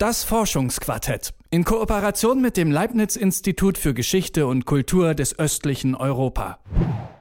Das Forschungsquartett in Kooperation mit dem Leibniz Institut für Geschichte und Kultur des östlichen Europa.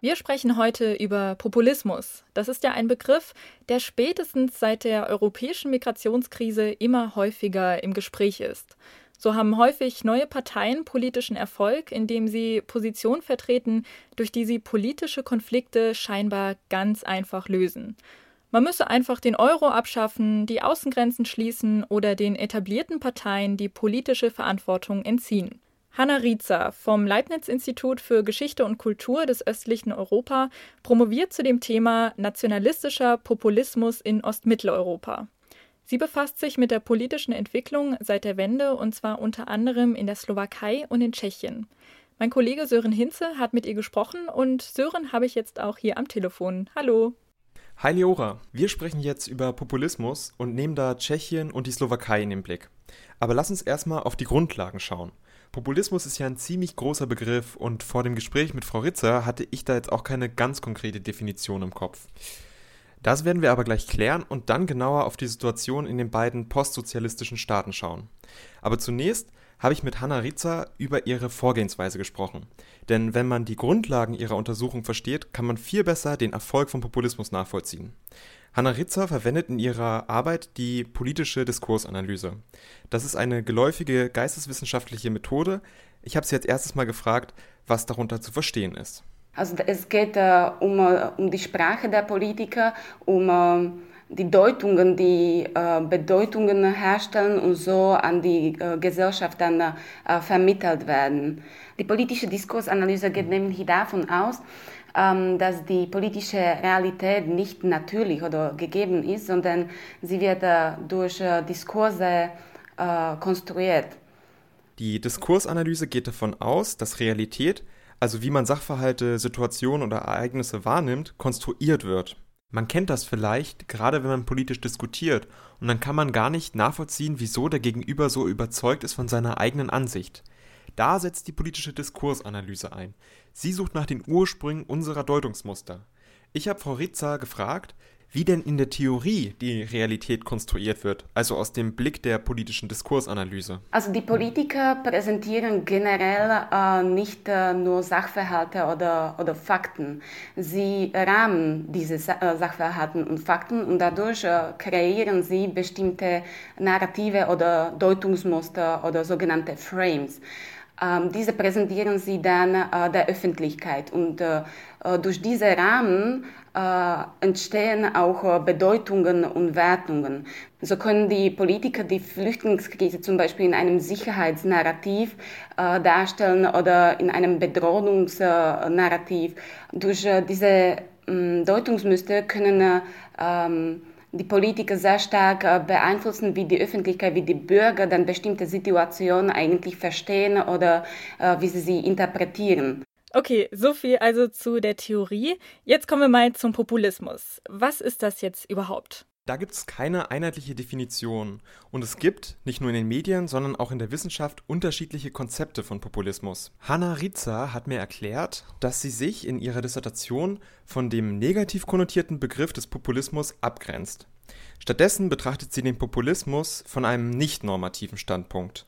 Wir sprechen heute über Populismus. Das ist ja ein Begriff, der spätestens seit der europäischen Migrationskrise immer häufiger im Gespräch ist. So haben häufig neue Parteien politischen Erfolg, indem sie Positionen vertreten, durch die sie politische Konflikte scheinbar ganz einfach lösen. Man müsse einfach den Euro abschaffen, die Außengrenzen schließen oder den etablierten Parteien die politische Verantwortung entziehen. Hanna Riezer vom Leibniz-Institut für Geschichte und Kultur des östlichen Europa promoviert zu dem Thema nationalistischer Populismus in Ostmitteleuropa. Sie befasst sich mit der politischen Entwicklung seit der Wende und zwar unter anderem in der Slowakei und in Tschechien. Mein Kollege Sören Hinze hat mit ihr gesprochen und Sören habe ich jetzt auch hier am Telefon. Hallo. Hi Leora, wir sprechen jetzt über Populismus und nehmen da Tschechien und die Slowakei in den Blick. Aber lass uns erstmal auf die Grundlagen schauen. Populismus ist ja ein ziemlich großer Begriff und vor dem Gespräch mit Frau Ritzer hatte ich da jetzt auch keine ganz konkrete Definition im Kopf. Das werden wir aber gleich klären und dann genauer auf die Situation in den beiden postsozialistischen Staaten schauen. Aber zunächst habe ich mit Hanna Ritzer über ihre Vorgehensweise gesprochen. Denn wenn man die Grundlagen ihrer Untersuchung versteht, kann man viel besser den Erfolg von Populismus nachvollziehen. Hanna Ritzer verwendet in ihrer Arbeit die politische Diskursanalyse. Das ist eine geläufige geisteswissenschaftliche Methode. Ich habe sie jetzt erstes Mal gefragt, was darunter zu verstehen ist. Also es geht äh, um, äh, um die Sprache der Politiker, um äh, die Deutungen, die äh, Bedeutungen herstellen und so an die äh, Gesellschaft dann äh, vermittelt werden. Die politische Diskursanalyse geht nämlich davon aus, ähm, dass die politische Realität nicht natürlich oder gegeben ist, sondern sie wird äh, durch äh, Diskurse äh, konstruiert. Die Diskursanalyse geht davon aus, dass Realität, also wie man Sachverhalte, Situationen oder Ereignisse wahrnimmt, konstruiert wird. Man kennt das vielleicht, gerade wenn man politisch diskutiert, und dann kann man gar nicht nachvollziehen, wieso der Gegenüber so überzeugt ist von seiner eigenen Ansicht. Da setzt die politische Diskursanalyse ein. Sie sucht nach den Ursprüngen unserer Deutungsmuster. Ich habe Frau Ritzer gefragt, wie denn in der Theorie die Realität konstruiert wird, also aus dem Blick der politischen Diskursanalyse. Also die Politiker präsentieren generell äh, nicht äh, nur Sachverhalte oder, oder Fakten. Sie rahmen diese Sa äh, Sachverhalte und Fakten und dadurch äh, kreieren sie bestimmte Narrative oder Deutungsmuster oder sogenannte Frames. Ähm, diese präsentieren sie dann äh, der Öffentlichkeit und äh, äh durch diese Rahmen entstehen auch äh, Bedeutungen und Wertungen. So können die Politiker die Flüchtlingskrise zum Beispiel in einem Sicherheitsnarrativ äh, darstellen oder in einem Bedrohungsnarrativ. Durch diese ähm, Deutungsmuster können ähm, die Politiker sehr stark äh, beeinflussen, wie die Öffentlichkeit, wie die Bürger dann bestimmte Situationen eigentlich verstehen oder äh, wie sie sie interpretieren. Okay, so viel also zu der Theorie. Jetzt kommen wir mal zum Populismus. Was ist das jetzt überhaupt? Da gibt es keine einheitliche Definition. Und es gibt, nicht nur in den Medien, sondern auch in der Wissenschaft, unterschiedliche Konzepte von Populismus. Hanna Ritzer hat mir erklärt, dass sie sich in ihrer Dissertation von dem negativ konnotierten Begriff des Populismus abgrenzt. Stattdessen betrachtet sie den Populismus von einem nicht normativen Standpunkt.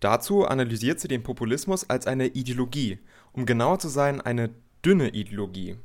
Dazu analysiert sie den Populismus als eine Ideologie, um genauer zu sein, eine dünne Ideologie.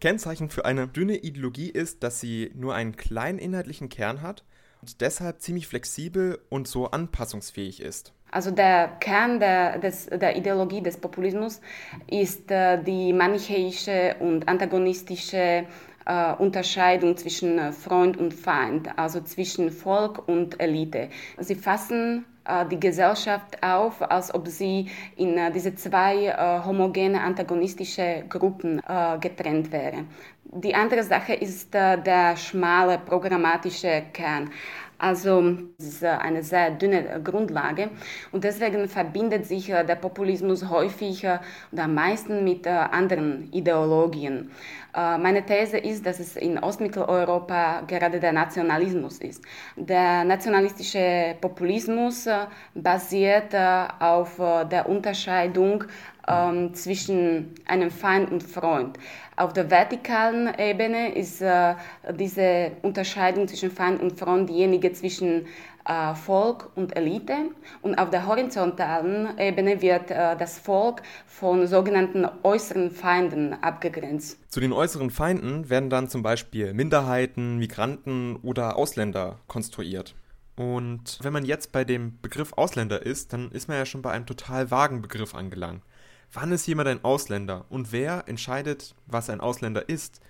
Kennzeichen für eine dünne Ideologie ist, dass sie nur einen kleinen inhaltlichen Kern hat und deshalb ziemlich flexibel und so anpassungsfähig ist. Also der Kern der, des, der Ideologie des Populismus ist äh, die manichäische und antagonistische äh, Unterscheidung zwischen äh, Freund und Feind, also zwischen Volk und Elite. Sie fassen die Gesellschaft auf, als ob sie in äh, diese zwei äh, homogene antagonistische Gruppen getrennt wäre. Die andere Sache ist der schmale programmatische Kern. Also es ist eine sehr dünne Grundlage und deswegen verbindet sich der Populismus häufig und am meisten mit anderen Ideologien. Meine These ist, dass es in Ostmitteleuropa gerade der Nationalismus ist. Der nationalistische Populismus basiert auf der Unterscheidung ähm, zwischen einem Feind und Freund. Auf der vertikalen Ebene ist äh, diese Unterscheidung zwischen Feind und Freund diejenige zwischen äh, Volk und Elite. Und auf der horizontalen Ebene wird äh, das Volk von sogenannten äußeren Feinden abgegrenzt. Zu den äußeren Feinden werden dann zum Beispiel Minderheiten, Migranten oder Ausländer konstruiert. Und wenn man jetzt bei dem Begriff Ausländer ist, dann ist man ja schon bei einem total vagen Begriff angelangt. Wann ist jemand ein Ausländer und wer entscheidet, was ein Ausländer ist?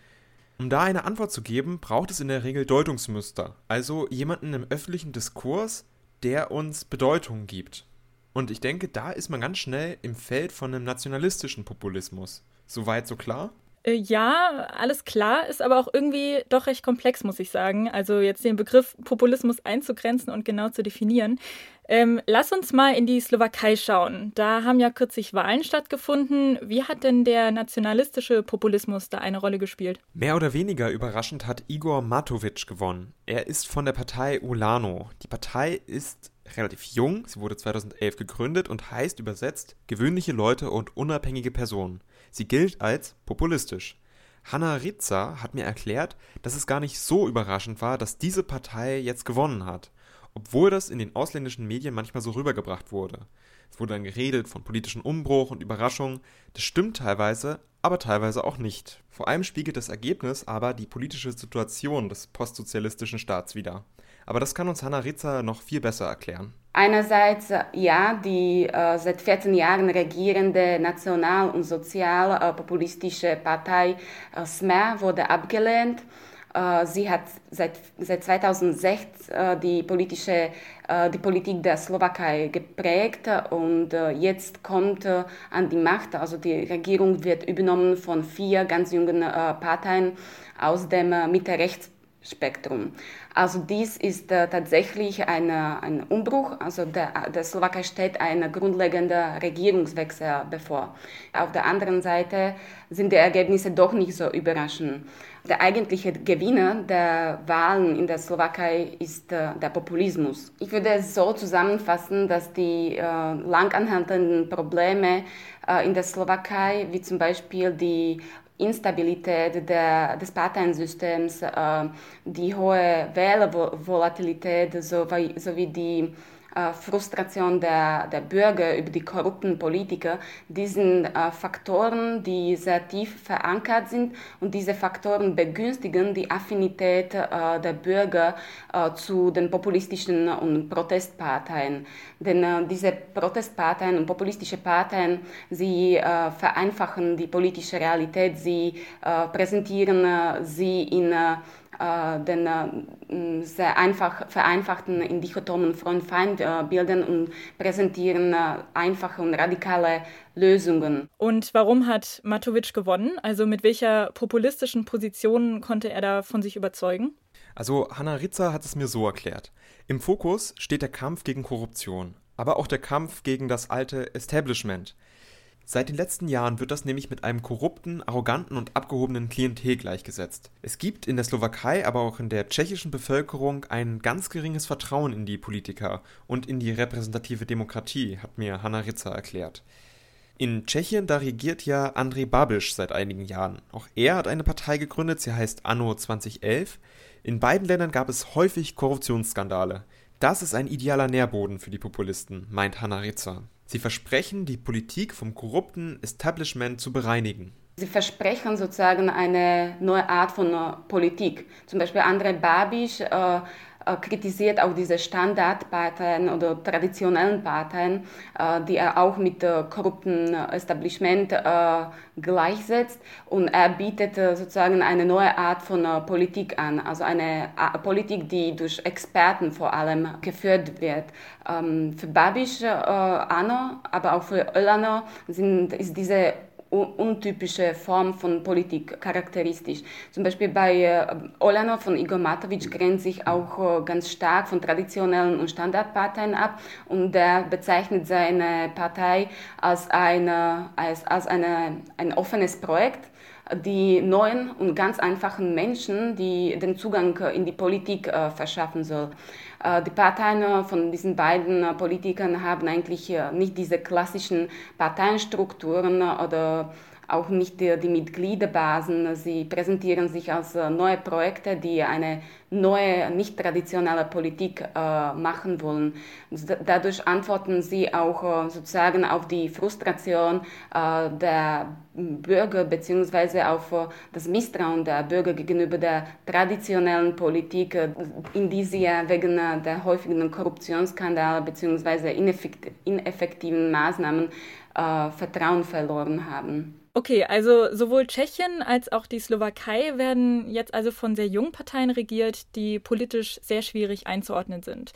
Um da eine Antwort zu geben, braucht es in der Regel Deutungsmuster, also jemanden im öffentlichen Diskurs, der uns Bedeutung gibt. Und ich denke, da ist man ganz schnell im Feld von einem nationalistischen Populismus. Soweit so klar? Äh, ja, alles klar, ist aber auch irgendwie doch recht komplex, muss ich sagen. Also jetzt den Begriff Populismus einzugrenzen und genau zu definieren. Ähm, lass uns mal in die Slowakei schauen. Da haben ja kürzlich Wahlen stattgefunden. Wie hat denn der nationalistische Populismus da eine Rolle gespielt? Mehr oder weniger überraschend hat Igor Matovic gewonnen. Er ist von der Partei Ulano. Die Partei ist relativ jung, sie wurde 2011 gegründet und heißt übersetzt gewöhnliche Leute und unabhängige Personen. Sie gilt als populistisch. Hanna Ritzer hat mir erklärt, dass es gar nicht so überraschend war, dass diese Partei jetzt gewonnen hat, obwohl das in den ausländischen Medien manchmal so rübergebracht wurde. Es wurde dann geredet von politischem Umbruch und Überraschung. Das stimmt teilweise, aber teilweise auch nicht. Vor allem spiegelt das Ergebnis aber die politische Situation des postsozialistischen Staats wider. Aber das kann uns Hanna Ritzer noch viel besser erklären. Einerseits ja, die äh, seit 14 Jahren regierende national- und sozialpopulistische Partei äh, SMER wurde abgelehnt. Äh, sie hat seit, seit 2006 äh, die, politische, äh, die Politik der Slowakei geprägt und äh, jetzt kommt an die Macht. Also die Regierung wird übernommen von vier ganz jungen Parteien aus dem Mitte-Rechts- Spektrum. Also dies ist äh, tatsächlich eine, ein Umbruch. Also der, der Slowakei steht ein grundlegender Regierungswechsel bevor. Auf der anderen Seite sind die Ergebnisse doch nicht so überraschend. Der eigentliche Gewinner der Wahlen in der Slowakei ist äh, der Populismus. Ich würde es so zusammenfassen, dass die äh, langanhaltenden Probleme äh, in der Slowakei, wie zum Beispiel die Instabilität der, des Parteiensystems, äh, die hohe Wählervolatilität sowie, sowie die äh, Frustration der, der Bürger über die korrupten Politiker, sind äh, Faktoren, die sehr tief verankert sind und diese Faktoren begünstigen die Affinität äh, der Bürger äh, zu den populistischen und Protestparteien. Denn äh, diese Protestparteien und populistische Parteien, sie vereinfachen die politische Realität, sie präsentieren sie in den äh, sehr einfach vereinfachten in dichotomen Freund-Feind-Bildern und präsentieren äh, einfache und radikale Lösungen. Und warum hat Matovic gewonnen? Also mit welcher populistischen Position konnte er da von sich überzeugen? Also Hanna Ritzer hat es mir so erklärt. Im Fokus steht der Kampf gegen Korruption, aber auch der Kampf gegen das alte Establishment. Seit den letzten Jahren wird das nämlich mit einem korrupten, arroganten und abgehobenen Klientel gleichgesetzt. Es gibt in der Slowakei, aber auch in der tschechischen Bevölkerung ein ganz geringes Vertrauen in die Politiker und in die repräsentative Demokratie, hat mir Hanna Ritzer erklärt. In Tschechien, da regiert ja Andrej Babiš seit einigen Jahren. Auch er hat eine Partei gegründet, sie heißt Anno 2011. In beiden Ländern gab es häufig Korruptionsskandale. Das ist ein idealer Nährboden für die Populisten, meint Hanna Ritzer. Sie versprechen, die Politik vom korrupten Establishment zu bereinigen. Sie versprechen sozusagen eine neue Art von äh, Politik. Zum Beispiel Andrei Babiš äh, äh, kritisiert auch diese Standardparteien oder traditionellen Parteien, äh, die er auch mit äh, korrupten Establishment gleichsetzt. Und er bietet sozusagen eine neue Art von Politik an, also eine Politik, die durch Experten vor allem geführt wird. Ähm, für Babiš, Anno, aber auch für Ölano sind, ist diese untypische Form von Politik charakteristisch. Zum Beispiel bei äh, Olano von Igor Matovic grenzt sich auch äh, ganz stark von traditionellen und Standardparteien ab und der bezeichnet seine Partei als, eine, als, als eine, ein offenes Projekt die neuen und ganz einfachen Menschen, die den Zugang in die Politik äh, verschaffen soll. Äh, die Parteien von diesen beiden Politikern haben eigentlich nicht diese klassischen Parteienstrukturen oder auch nicht die, die Mitgliederbasen. Sie präsentieren sich als äh, neue Projekte, die eine neue, nicht traditionelle Politik äh, machen wollen. Dadurch antworten sie auch äh, sozusagen auf die Frustration äh, der Bürger beziehungsweise auf äh, das Misstrauen der Bürger gegenüber der traditionellen Politik, in die sie ja wegen der häufigen Korruptionsskandale beziehungsweise ineffektiven Maßnahmen Vertrauen verloren haben. Okay, also sowohl Tschechien als auch die Slowakei werden jetzt also von sehr jungen Parteien regiert, die politisch sehr schwierig einzuordnen sind.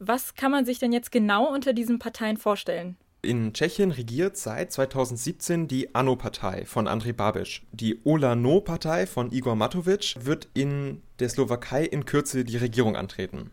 Was kann man sich denn jetzt genau unter diesen Parteien vorstellen? In Tschechien regiert seit 2017 die ANO-Partei von Andrej Babiš. Die Olano-Partei von Igor Matovic wird in der Slowakei in Kürze die Regierung antreten.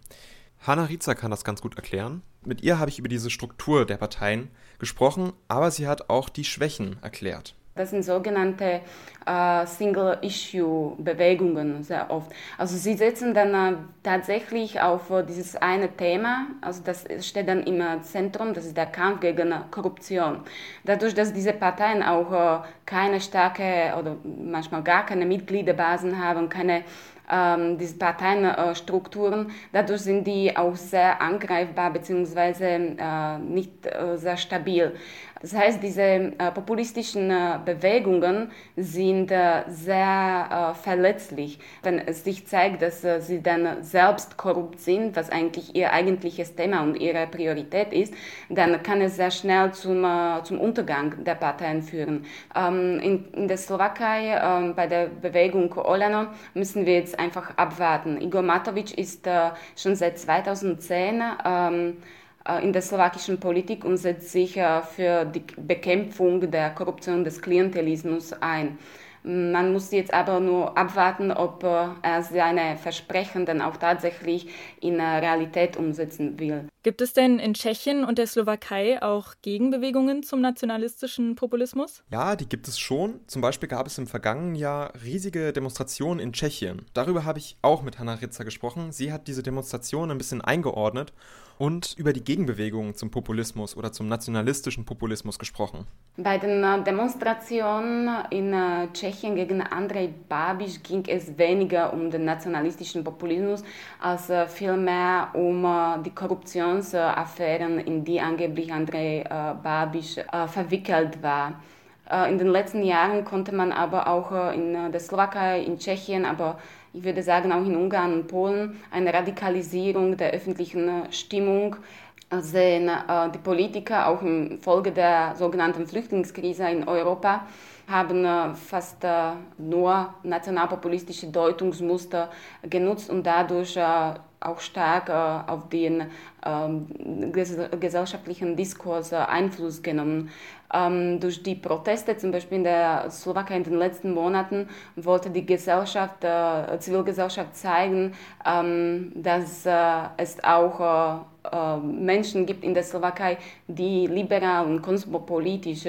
Hanna Riza kann das ganz gut erklären. Mit ihr habe ich über diese Struktur der Parteien gesprochen, aber sie hat auch die Schwächen erklärt. Das sind sogenannte äh, Single-Issue-Bewegungen sehr oft. Also sie setzen dann äh, tatsächlich auf äh, dieses eine Thema, also das steht dann im Zentrum, das ist der Kampf gegen Korruption. Dadurch, dass diese Parteien auch äh, keine starke oder manchmal gar keine Mitgliederbasen haben, keine ähm, diese Parteienstrukturen. Dadurch sind die auch sehr angreifbar bzw. Äh, nicht äh, sehr stabil. Das heißt, diese äh, populistischen äh, Bewegungen sind äh, sehr äh, verletzlich. Wenn es sich zeigt, dass äh, sie dann selbst korrupt sind, was eigentlich ihr eigentliches Thema und ihre Priorität ist, dann kann es sehr schnell zum, äh, zum Untergang der Parteien führen. Ähm, in, in, der Slowakei ähm, bei der Bewegung Olano müssen wir jetzt einfach abwarten. Igor Matovic ist schon seit 2010 ähm, äh, in der slowakischen Politik und setzt sich für die Bekämpfung der Korruption des Klientelismus ein. Man muss jetzt aber nur abwarten, ob äh, er seine Versprechen dann auch tatsächlich in Realität umsetzen will. Gibt es denn in Tschechien und der Slowakei auch Gegenbewegungen zum nationalistischen Populismus? Ja, die gibt es schon. Zum Beispiel gab es im vergangenen Jahr riesige Demonstrationen in Tschechien. Darüber habe ich auch mit Hanna Ritzer gesprochen. Sie hat diese Demonstration ein bisschen eingeordnet und über die Gegenbewegungen zum Populismus oder zum nationalistischen Populismus gesprochen. Bei den äh, Demonstrationen in äh, Tschechien gegen Andrej Babiš ging es weniger um den nationalistischen Populismus als äh, vielmehr um die Korruptionsaffären, in die angeblich Andrej Babiš verwickelt war. In den letzten Jahren konnte man aber auch in der Slowakei, in Tschechien, aber ich würde sagen auch in Ungarn und Polen, eine Radikalisierung der öffentlichen äh, Stimmung sehen. Äh, die Politiker auch im Folge der sogenannten Flüchtlingskrise in Europa haben äh, fast nur nationalpopulistische Deutungsmuster genutzt und dadurch auch stark auf den ähm, gesellschaftlichen Diskurs Einfluss genommen. Ähm, durch die Proteste, zum Beispiel in der Slowakei in den letzten Monaten, wollte die Gesellschaft, äh, Zivilgesellschaft zeigen, ähm, dass äh, es auch äh, Menschen gibt in der Slowakei, die liberal und kosmopolitisch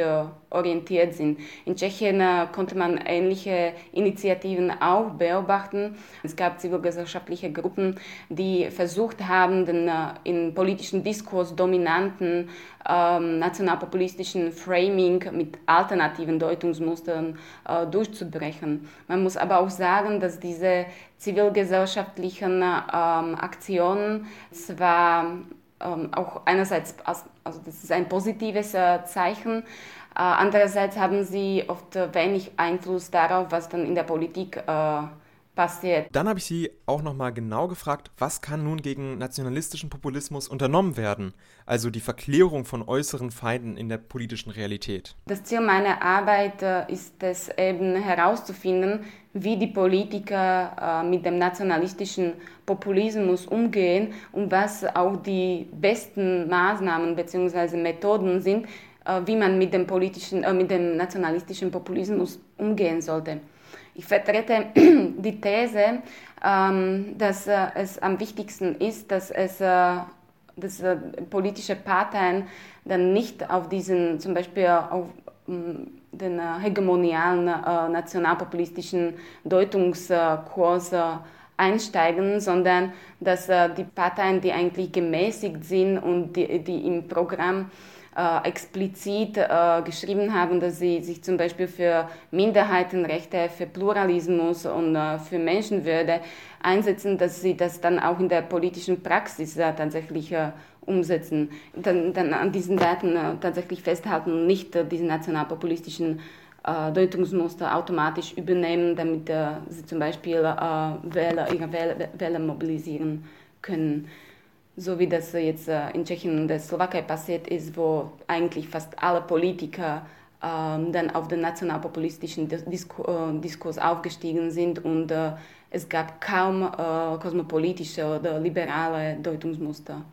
orientiert sind. In Tschechien konnte man ähnliche Initiativen auch beobachten. Es gab zivilgesellschaftliche Gruppen, die versucht haben, den in politischen Diskurs dominanten ähm, nationalpopulistischen Framing mit alternativen Deutungsmustern äh, durchzubrechen. Man muss aber auch sagen, dass diese zivilgesellschaftlichen ähm, Aktionen zwar ähm, auch einerseits, also das ist ein positives äh, Zeichen, äh, andererseits haben sie oft wenig Einfluss darauf, was dann in der Politik äh, passiert. Dann habe ich Sie auch nochmal genau gefragt, was kann nun gegen nationalistischen Populismus unternommen werden? Also die Verklärung von äußeren Feinden in der politischen Realität. Das Ziel meiner Arbeit äh, ist es eben herauszufinden, wie die Politiker äh, mit dem nationalistischen Populismus umgehen und was auch die besten Maßnahmen bzw. Methoden sind, äh, wie man mit dem, politischen, mit dem nationalistischen Populismus umgehen sollte. Ich vertrete die These, ähm, dass äh, es am wichtigsten ist, dass es äh, dass äh, politische Parteien dann nicht auf diesen, zum Beispiel auf, den hegemonialen nationalpopulistischen Deutungskurs einsteigen, sondern dass die Parteien, die eigentlich gemäßigt sind und die, die im Programm äh, explizit äh, geschrieben haben, dass sie sich zum Beispiel für Minderheitenrechte, für Pluralismus und äh, für Menschenwürde einsetzen, dass sie das dann auch in der politischen Praxis äh, tatsächlich äh, umsetzen, dann, dann, an diesen Werten äh, tatsächlich festhalten und nicht diesen nationalpopulistischen Deutungsmuster automatisch übernehmen, damit sie zum Beispiel Wähler, ihre Wähler, Wähler mobilisieren können so wie das jetzt äh, in Tschechien und der Slowakei passiert ist, wo eigentlich fast alle Politiker ähm, dann auf den nationalpopulistischen äh, Diskurs aufgestiegen sind und äh, es gab kaum kosmopolitische oder liberale Deutungsmuster.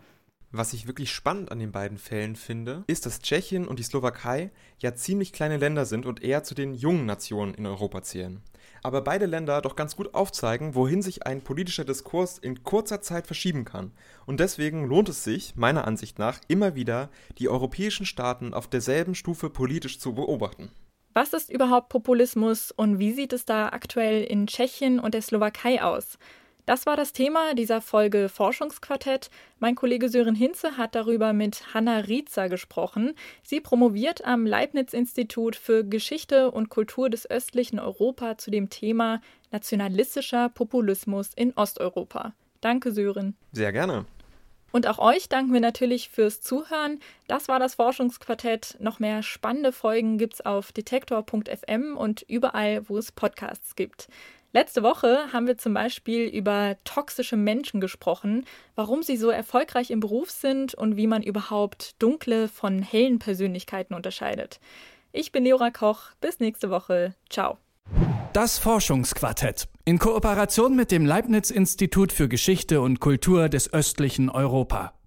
Was ich wirklich spannend an den beiden Fällen finde, ist, dass Tschechien und die Slowakei ja ziemlich kleine Länder sind und eher zu den jungen Nationen in Europa zählen aber beide Länder doch ganz gut aufzeigen, wohin sich ein politischer Diskurs in kurzer Zeit verschieben kann. Und deswegen lohnt es sich, meiner Ansicht nach, immer wieder die europäischen Staaten auf derselben Stufe politisch zu beobachten. Was ist überhaupt Populismus und wie sieht es da aktuell in Tschechien und der Slowakei aus? Das war das Thema dieser Folge Forschungsquartett. Mein Kollege Sören Hinze hat darüber mit Hanna Rietzer gesprochen. Sie promoviert am Leibniz-Institut für Geschichte und Kultur des östlichen Europa zu dem Thema nationalistischer Populismus in Osteuropa. Danke, Sören. Sehr gerne. Und auch euch danken wir natürlich fürs Zuhören. Das war das Forschungsquartett. Noch mehr spannende Folgen gibt's auf detektor.fm und überall, wo es Podcasts gibt. Letzte Woche haben wir zum Beispiel über toxische Menschen gesprochen, warum sie so erfolgreich im Beruf sind und wie man überhaupt dunkle von hellen Persönlichkeiten unterscheidet. Ich bin Leora Koch. Bis nächste Woche. Ciao. Das Forschungsquartett in Kooperation mit dem Leibniz Institut für Geschichte und Kultur des östlichen Europa.